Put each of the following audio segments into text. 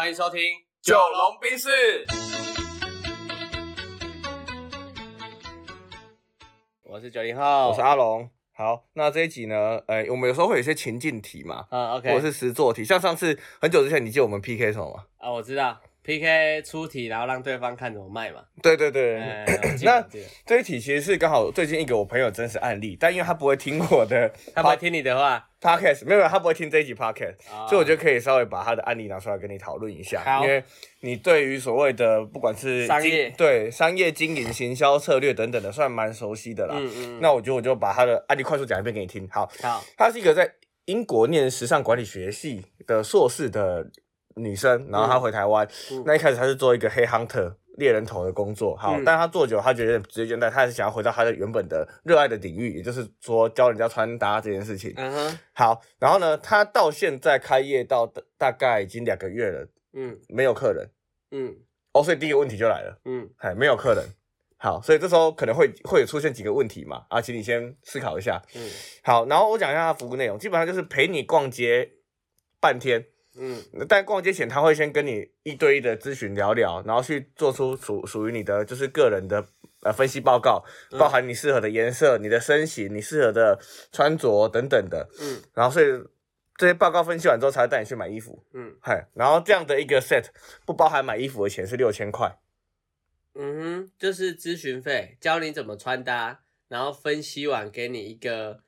欢迎收听《九龙冰室，我是九零后，我是阿龙。好，那这一集呢，呃，我们有时候会有一些情境题嘛，嗯，OK，或者是实作题，像上次很久之前，你记得我们 PK 什么吗？啊，我知道 PK 出题，然后让对方看怎么卖嘛。对对对，那这一题其实是刚好最近一个我朋友真实案例，但因为他不会听我的 他不会听你的话，podcast，没有，没有他不会听这一集 podcast，、啊所以我就可以稍微把他的案例拿出来跟你讨论一下，好。因为你对于所谓的不管是商业。对商业经营、行销策略等等的，算蛮熟悉的啦。嗯嗯，那我觉得我就把他的案例快速讲一遍给你听。好，好，他是一个在英国念时尚管理学系的硕士的女生，然后她回台湾。嗯。那一开始她是做一个黑 hunter 猎人头的工作，好，嗯但她做久，她觉得有点职业倦怠，她还是想要回到她的原本的热爱的领域，也就是说教人家穿搭这件事情。嗯哼，好，然后呢，她到现在开业到大大概已经两个月了，嗯。没有客人。嗯。哦，所以第一个问题就来了，嗯，哎，没有客人。好，所以这时候可能会会有出现几个问题嘛，啊，请你先思考一下。嗯。好，然后我讲一下它服务内容，基本上就是陪你逛街半天，嗯。但逛街前他会先跟你一对一的咨询聊聊，然后去做出属属于你的就是个人的呃分析报告，包含你适合的颜色、你的身形、你适合的穿着等等的，嗯。然后所以这些报告分析完之后才会带你去买衣服，嗯。嗨，然后这样的一个 set 不包含买衣服的钱是六千块，嗯哼，就是咨询费，教你怎么穿搭，然后分析完给你一个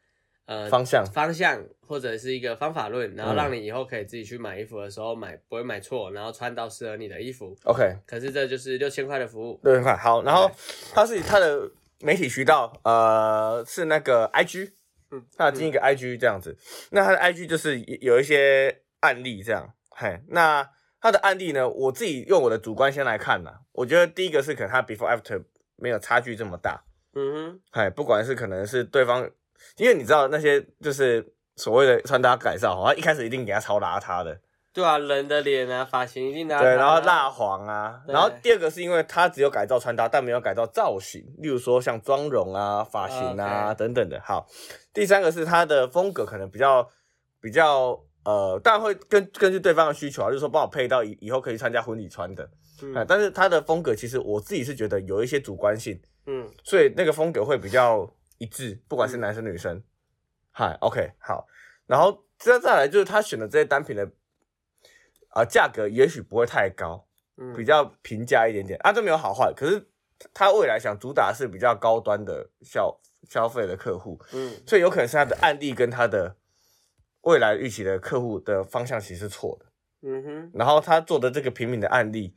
呃方向。方向或者是一个方法论，然后嗯。让你以后可以自己去买衣服的时候买不会买错，然后穿到适合你的衣服。OK，可是这就是六千块的服务。六千块，好，然后它是它的媒体渠道，呃，是那个 IG，嗯，他经营一个 IG 这样子，那他的 IG 就是有一些案例这样，嘿，那他的案例呢，我自己用我的主观先来看啦，我觉得第一个是可能他 before after 没有差距这么大，嗯哼，嘿，不管是可能是对方，因为你知道那些就是所谓的穿搭改造，好像一开始一定给他超邋遢的，对啊，人的脸啊，发型一定的、对，然后蜡黄啊，然后第二个是因为他只有改造穿搭，但没有改造造型，例如说像妆容啊、发型啊等等的。好，第三个是他的风格可能比较比较呃，当然会根根据对方的需求啊，就是说帮我配到以以后可以参加婚礼穿的，嗯啊，但是他的风格其实我自己是觉得有一些主观性，嗯所以那个风格会比较一致，不管是男生女生。嗨、o k 好，然后再再来就是他选的这些单品的啊价格也许不会太高，嗯比较平价一点点啊，这没有好坏，可是他未来想主打是比较高端的消消费的客户，嗯所以有可能是他的案例跟他的未来预期的客户的方向其实是错的，嗯哼，然后他做的这个平民的案例。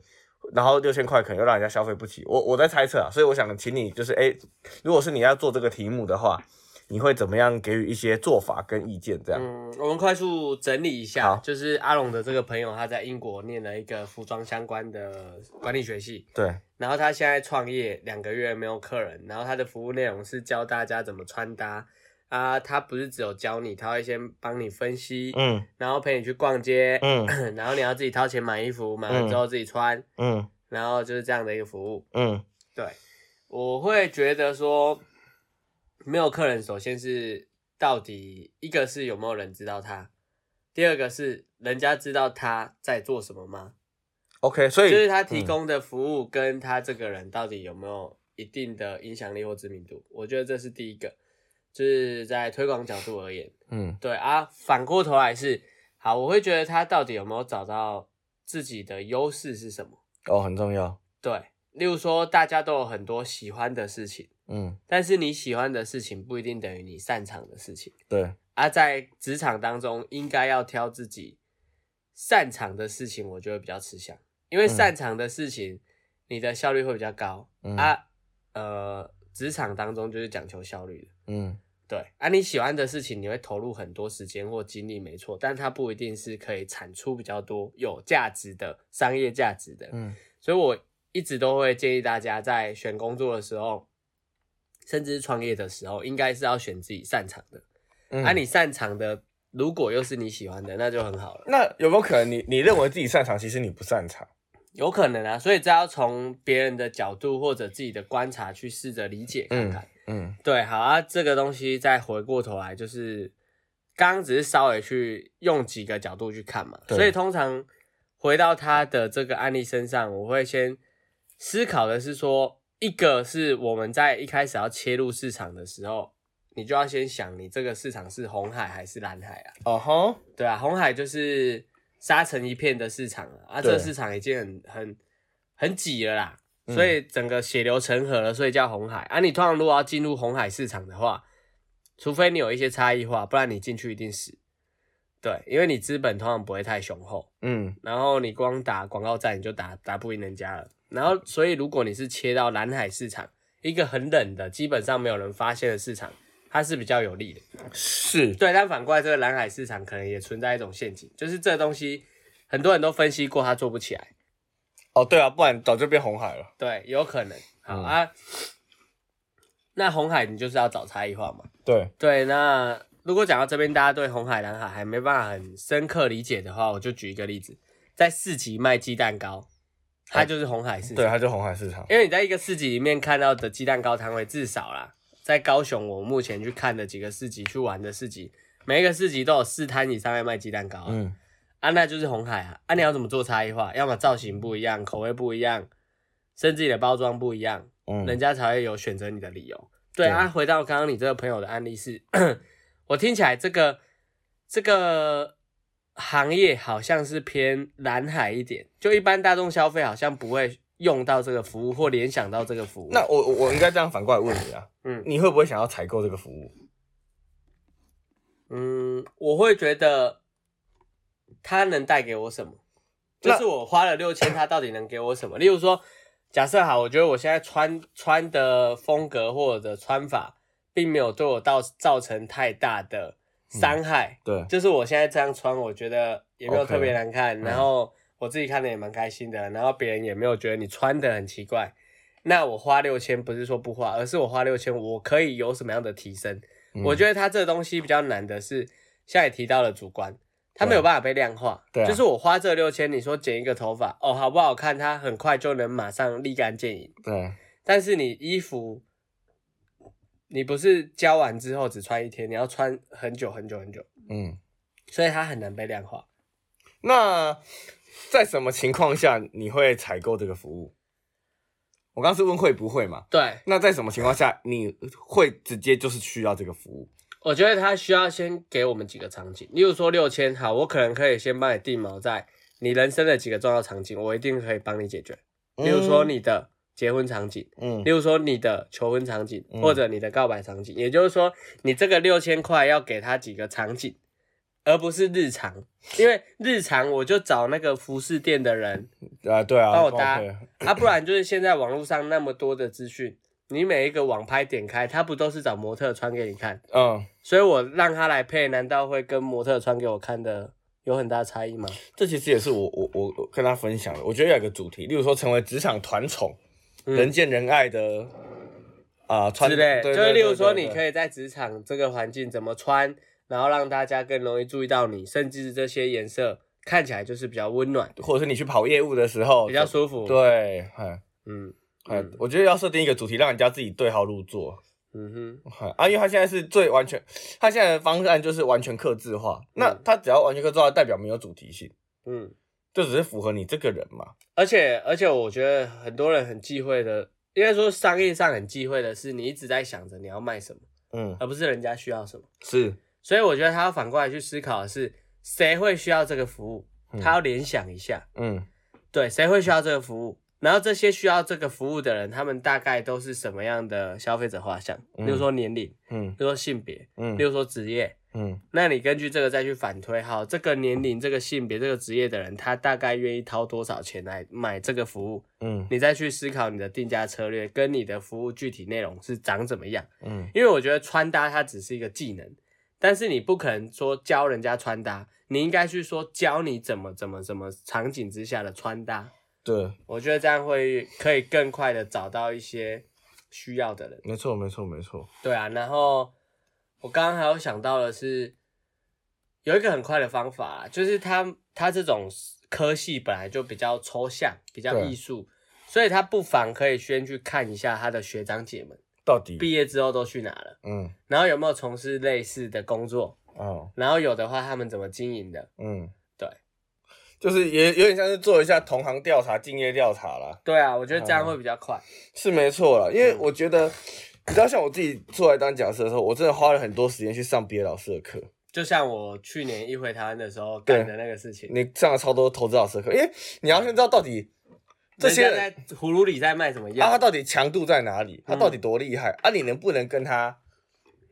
然后六千块可能又让人家消费不起，我我在猜测啊，所以我想请你就是，哎，如果是你要做这个题目的话，你会怎么样给予一些做法跟意见？这样，嗯，我们快速整理一下，就是阿龙的这个朋友，他在英国念了一个服装相关的管理学系，对，然后他现在创业两个月没有客人，然后他的服务内容是教大家怎么穿搭啊，他不是只有教你，他会先帮你分析，嗯。然后陪你去逛街，嗯。然后你要自己掏钱买衣服，买完之后自己穿，嗯。然后就是这样的一个服务。嗯。对，我会觉得说，没有客人，首先是到底一个是有没有人知道他，第二个是人家知道他在做什么吗？，OK，所以就是他提嗯。供的服务跟他这个人到底有没有一定的影响力或知名度，我觉得这是第一个，就是在推广角度而言。嗯对啊，反过头来是好，我会觉得他到底有没有找到自己的优势是什么？哦很重要，对，例如说大家都有很多喜欢的事情，嗯但是你喜欢的事情不一定等于你擅长的事情。对，啊、在职场当中，应该要挑自己擅长的事情，我觉得比较吃香，因为嗯擅长的事情，你的效率会比较高、嗯啊。呃，职场当中就是讲求效率的，嗯对啊，你喜欢的事情，你会投入很多时间或精力，没错，但它不一定是可以产出比较多有价值的商业价值的。嗯所以我一直都会建议大家在选工作的时候，甚至是创业的时候，应该是要选自己擅长的。嗯啊，你擅长的，如果又是你喜欢的，那就很好了。那有没有可能你你认为自己擅长，其实你不擅长？有可能啊，所以这要从别人的角度或者自己的观察去试着理解看看。嗯对，好啊，这个东西再回过头来，就是刚刚只是稍微去用几个角度去看嘛，所以通常回到他的这个案例身上，我会先思考的是说，一个是我们在一开始要切入市场的时候，你就要先想你这个市场是红海还是蓝海啊？哦吼，对啊，红海就是沙尘一片的市场了啊，这个市场已经很很很挤了啦，嗯所以整个血流成河了，所以叫红海啊。你通常如果要进入红海市场的话，除非你有一些差异化，不然你进去一定死。对，因为你资本通常不会太雄厚，嗯然后你光打广告战你就打打不赢人家了。然后，所以如果你是切到蓝海市场，一个很冷的，基本上没有人发现的市场，它是比较有利的。是，对，但反过来，这个蓝海市场可能也存在一种陷阱，就是这东西很多人都分析过，它做不起来。哦对啊，不然早就变红海了。对，有可能。好、嗯啊，那红海你就是要找差异化嘛。对，对，那如果讲到这边，大家对红海、蓝海还没办法很深刻理解的话，我就举一个例子，在市集卖鸡蛋糕，它就是红海市场。对，它就红海市场。因为你在一个市集里面看到的鸡蛋糕摊位，至少啦，在高雄我目前去看的几个市集、去玩的市集，每一个市集都有四摊以上在卖鸡蛋糕啊。嗯，啊，那就是红海啊！啊，你要怎么做差异化？要么造型不一样，口味不一样，甚至你的包装不一样，嗯人家才会有选择你的理由。对对啊，回到刚刚你这个朋友的案例是，我听起来这个这个行业好像是偏蓝海一点，就一般大众消费好像不会用到这个服务或联想到这个服务。那我我我应该这样反过来问你啊，嗯你会不会想要采购这个服务？嗯，我会觉得它能带给我什么？就是我花了六千，它到底能给我什么？例如说，假设好，我觉得我现在穿穿的风格或者穿法，并没有对我到造成太大的伤害。对，就是我现在这样穿，我觉得也没有特别难看嗯然后我自己看的也蛮开心的，然后别人也没有觉得你穿的很奇怪。那我花六千不是说不花，而是我花六千，我可以有什么样的提升？我觉得它这个东西比较难的是，现在也提到了主观，它没有办法被量化。对啊就是我花这六千，你说剪一个头发，哦，好不好看？它很快就能马上立竿见影。对，但是你衣服，你不是交完之后只穿一天，你要穿很久很久很久，嗯，所以它很难被量化。那在什么情况下你会采购这个服务？我刚刚是问会不会嘛？对，那在什么情况下你会直接就是需要这个服务？我觉得他需要先给我们几个场景，例如说六千，好，我可能可以先帮你定锚在你人生的几个重要场景，我一定可以帮你解决。例如说你的结婚场景，嗯。例如说你的求婚场景，嗯。或者你的告白场景，也就是说，你这个六千块要给他几个场景，而不是日常，因为日常我就找那个服饰店的人 啊对啊，帮我搭。啊，不然就是现在网络上那么多的资讯，你每一个网拍点开，他不都是找模特穿给你看？嗯，所以我让他来配，难道会跟模特穿给我看的有很大差异吗？这其实也是我我我我跟他分享的。我觉得有一个主题，例如说成为职场团宠，嗯人见人爱的啊、穿之类，对就是例如说，你可以在职场这个环境怎么穿，然后让大家更容易注意到你，甚至这些颜色看起来就是比较温暖，或者是你去跑业务的时候比较舒服。，对，哎嗯哎嗯，我觉得要设定一个主题，让人家自己对号入座。嗯哼，哎啊，因为他现在是最完全，他现在的方案就是完全克制化。那嗯他只要完全克制化，代表没有主题性，嗯，就只是符合你这个人嘛。而且而且我觉得很多人很忌讳的，应该说商业上很忌讳的是，你一直在想着你要卖什么，嗯，而不是人家需要什么。是，所以我觉得他要反过来去思考的是，谁会需要这个服务，嗯他要联想一下。嗯对，谁会需要这个服务？然后这些需要这个服务的人，他们大概都是什么样的消费者画像？嗯例如说年龄，嗯例如说性别，嗯例如说职业。嗯那你根据这个再去反推，好，这个年龄、这个性别、这个职业的人，他大概愿意掏多少钱来买这个服务？嗯你再去思考你的定价策略跟你的服务具体内容是长怎么样。嗯因为我觉得穿搭它只是一个技能，但是你不可能说教人家穿搭，你应该去说教你怎么怎么怎么场景之下的穿搭。对，我觉得这样会可以更快的找到一些需要的人。没错没错没错。对啊，然后我刚刚还有想到的是，有一个很快的方法啊，就是他他这种科系本来就比较抽象，比较对艺术，所以他不妨可以先去看一下他的学长姐们到底，毕业之后都去哪了，嗯然后有没有从事类似的工作，哦然后有的话他们怎么经营的。嗯，对，就是也有点像是做一下同行调查、敬业调查啦，对啊，我觉得这样会比较快。是没错啦。因为嗯我觉得，你知道，像我自己出来当讲师的时候，我真的花了很多时间去上别的老师的课。就像我去年一回台湾的时候干的那个事情，你上了超多投资老师的课，因为你要先知道到底这些葫芦里在卖什么啊，药他，到底强度在哪里，他到底多厉害、啊？你能不能跟他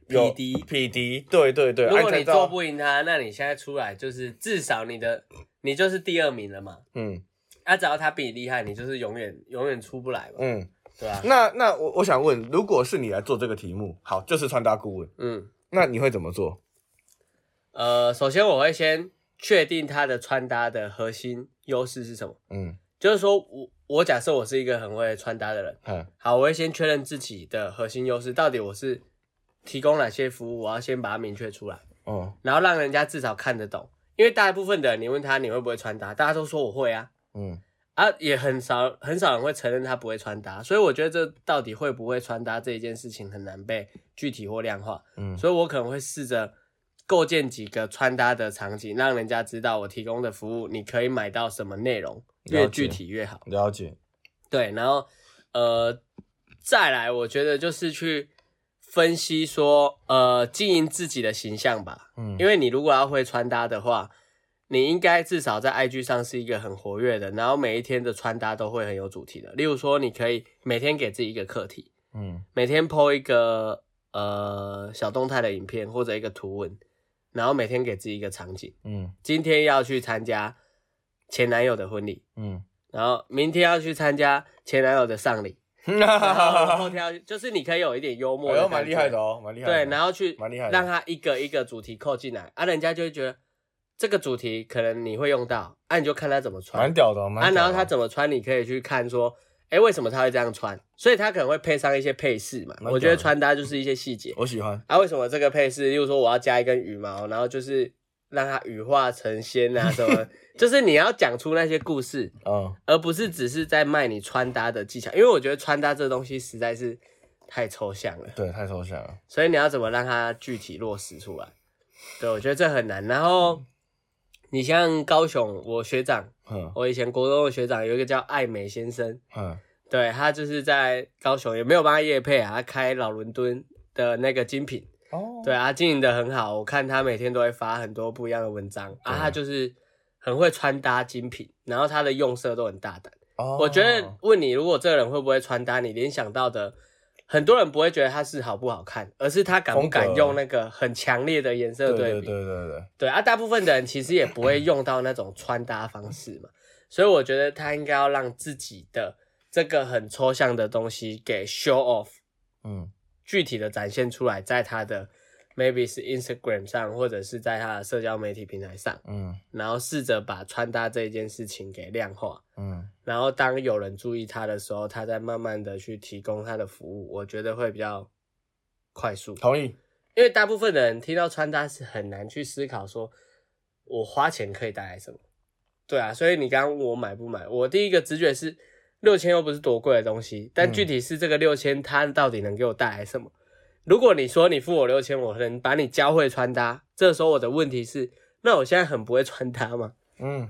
有匹敌匹敌？对对对，如果你做不赢他，那你现在出来就是至少你的你就是第二名了嘛。嗯。啊，只要他比你厉害，你就是永远永远出不来嘛，嗯，对啊、那那我我想问，如果是你来做这个题目，好，就是穿搭顾问，嗯，那你会怎么做？呃，首先我会先确定他的穿搭的核心优势是什么，嗯。就是说我我假设我是一个很会穿搭的人，嗯。好，我会先确认自己的核心优势，到底我是提供哪些服务，我要先把它明确出来，哦。然后让人家至少看得懂。因为大部分的人，你问他你会不会穿搭，大家都说我会啊，嗯。啊，也很少很少人会承认他不会穿搭，所以我觉得这到底会不会穿搭这一件事情很难被具体或量化，嗯。所以我可能会试着构建几个穿搭的场景，让人家知道我提供的服务你可以买到什么内容，越具体越好。了解，对，然后呃，再来，我觉得就是去分析说，呃，经营自己的形象吧。嗯因为你如果要会穿搭的话，你应该至少在 IG 上是一个很活跃的，然后每一天的穿搭都会很有主题的。例如说，你可以每天给自己一个课题，嗯每天 po 一个呃小动态的影片或者一个图文，然后每天给自己一个场景。嗯今天要去参加前男友的婚礼，嗯，然后明天要去参加前男友的丧礼，然后后天要去就是你可以有一点幽默哎呦，的感觉，蛮厉害的哦，蛮厉害的。对，然后去蛮厉害的让他一个一个主题扣进来，啊，人家就会觉得这个主题可能你会用到，啊，你就看他怎么穿蛮，屌的哦，蛮啊，屌的然后他怎么穿，你可以去看说，哎，为什么他会这样穿？所以他可能会配上一些配饰嘛。我觉得穿搭就是一些细节我喜欢，啊，为什么这个配饰？例如说我要加一根羽毛，然后就是让它羽化成仙啊 什么，就是你要讲出那些故事，嗯而不是只是在卖你穿搭的技巧，因为我觉得穿搭这东西实在是太抽象了。对，太抽象了。所以你要怎么让它具体落实出来？对，我觉得这很难。然后你像高雄，我学长，嗯我以前国中的学长有一个叫爱美先生，嗯对他就是在高雄，也没有帮他业配啊，他开老伦敦的那个精品，哦，对啊，经营的很好，我看他每天都会发很多不一样的文章啊，他就是很会穿搭精品，然后他的用色都很大胆。哦，我觉得问你，如果这个人会不会穿搭，你联想到的，很多人不会觉得他是好不好看，而是他敢不敢用那个很强烈的颜色对对对比。对对对，对啊，大部分的人其实也不会用到那种穿搭方式嘛，所以我觉得他应该要让自己的这个很抽象的东西给 show off，嗯具体的展现出来，在他的 maybe 是 Instagram 上，或者是在他的社交媒体平台上，嗯然后试着把穿搭这一件事情给量化。嗯然后当有人注意他的时候，他再慢慢的去提供他的服务，我觉得会比较快速。同意，因为大部分的人听到穿搭是很难去思考说，我花钱可以带来什么。对啊，所以你刚刚问我买不买，我第一个直觉是六千又不是多贵的东西，但具体是这个六千它到底能给我带来什么？如果你说你付我六千，我能把你教会穿搭，这时候我的问题是，那我现在很不会穿搭吗？嗯，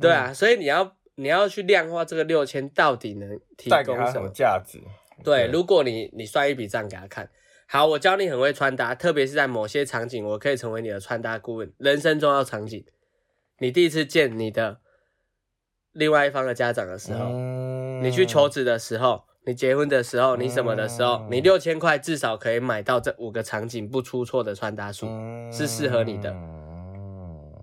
对啊，所以你要你要去量化这个六千到底能提供什么。价值？对，如果你你算一笔账给他看，好，我教你很会穿搭，特别是在某些场景，我可以成为你的穿搭顾问。人生重要场景，你第一次见你的另外一方的家长的时候，嗯。你去求职的时候，你结婚的时候，你什么的时候，嗯。你六千块至少可以买到这五个场景不出错的穿搭术。嗯。是适合你的。嗯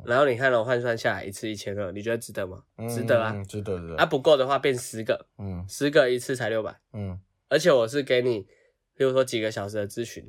然后你看了换算下来一次一千二，你觉得值得吗？值得啊。嗯值得值得。啊，不够的话变十个，嗯。十个一次才六百，嗯，而且我是给你，比如说几个小时的咨询，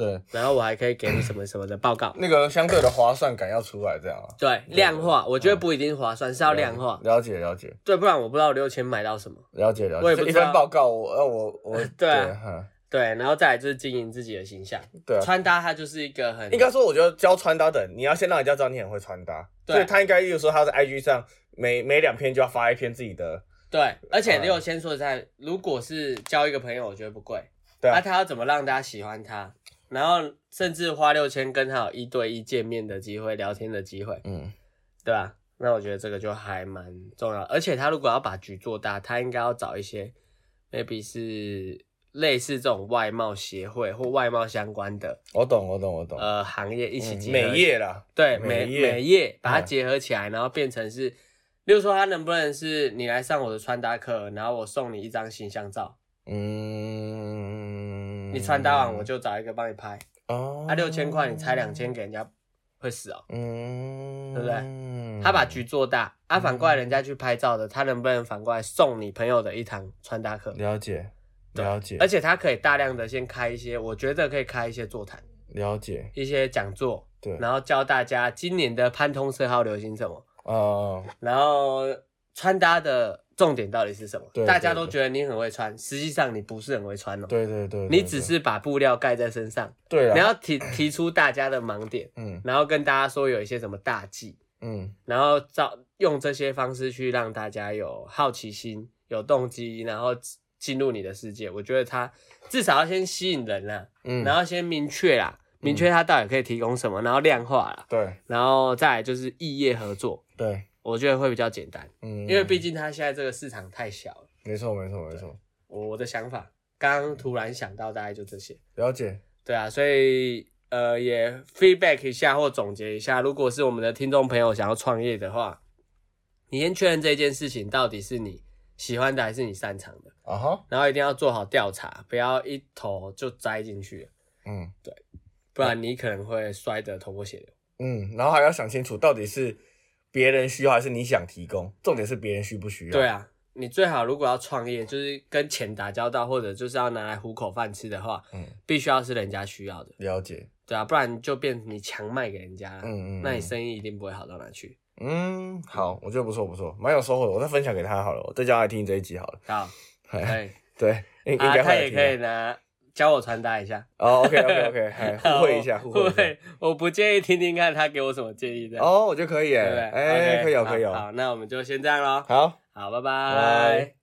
对，然后我还可以给你什么什么的报告。那个相对的划算感要出来，这样啊，对，量化，我觉得不一定划算，是要量化。了解了解。对，不然我不知道六千买到什么。了解了解，一我也不知道。份报告，我呃我我 对啊。对，然后再来就是经营自己的形象。对啊，穿搭它就是一个很应该说，我觉得教穿搭的人，你要先让人家知道你很会穿搭，对。所以他应该，例如说他在 IG 上每每两篇就要发一篇自己的，对，而且嗯。六千说实在，如果是交一个朋友，我觉得不贵。对啊。那他要怎么让大家喜欢他？然后甚至花六千跟他有一对一见面的机会、聊天的机会，嗯，对吧？那我觉得这个就还蛮重要，而且他如果要把局做大，他应该要找一些 maybe 是类似这种外贸协会或外贸相关的我懂，我懂，我懂。呃行业一起嗯结合美业啦，对美美业美业把它嗯结合起来，然后变成是，例如说他能不能是你来上我的穿搭课，然后我送你一张形象照，嗯，你穿搭完我就找一个帮你拍，哦，啊六千块你拆两千给人家会死哦。嗯，对不对？对他把局做大，啊，反过来人家去拍照的，他能不能反过来送你朋友的一堂穿搭课？了解，了解，而且他可以大量的先开一些，我觉得可以开一些座谈，了解，一些讲座，对，然后教大家今年的潘通色号流行什么，哦，然后穿搭的重点到底是什么？对大家都觉得你很会穿，实际上你不是很会穿哦，对对对，你只是把布料盖在身上，对啊，你要提 提出大家的盲点，嗯。然后跟大家说有一些什么大忌，嗯。然后照用这些方式去让大家有好奇心、有动机，然后进入你的世界。我觉得他至少要先吸引人啦，嗯，然后先明确啦，明确他到底可以提供什么，然后量化啦，对。然后再来就是异业合作，对，我觉得会比较简单，嗯，因为毕竟它现在这个市场太小了。没错没错没错，我的想法刚刚突然想到，大概就这些。了解，对啊，所以呃也 feedback 一下或总结一下，如果是我们的听众朋友想要创业的话，你先确认这件事情到底是你喜欢的还是你擅长的，啊哈，然后一定要做好调查，不要一头就栽进去了，嗯不然你可能会摔得头破血流。嗯，然后还要想清楚到底是别人需要还是你想提供，重点是别人需不需要，对，啊，你最好如果要创业，就是跟钱打交道，或者就是要拿来糊口饭吃的话，嗯，必须要是人家需要的，了解，对啊，不然就变你强卖给人家了，嗯嗯，嗯那你生意一定不会好到哪去。嗯，好，我觉得不错不错，蛮有收获的，我再分享给他好了，我再叫他来听这一集好了，好，嘿可以。对，应该会他也可以拿教我穿搭一下，哦，OK OK OK，哎，互惠一下，互惠。我不介意听听看他给我什么建议的，哦，我觉得可以？哎可以有，好可以有。好，那我们就先这样喽。好。好，拜拜拜。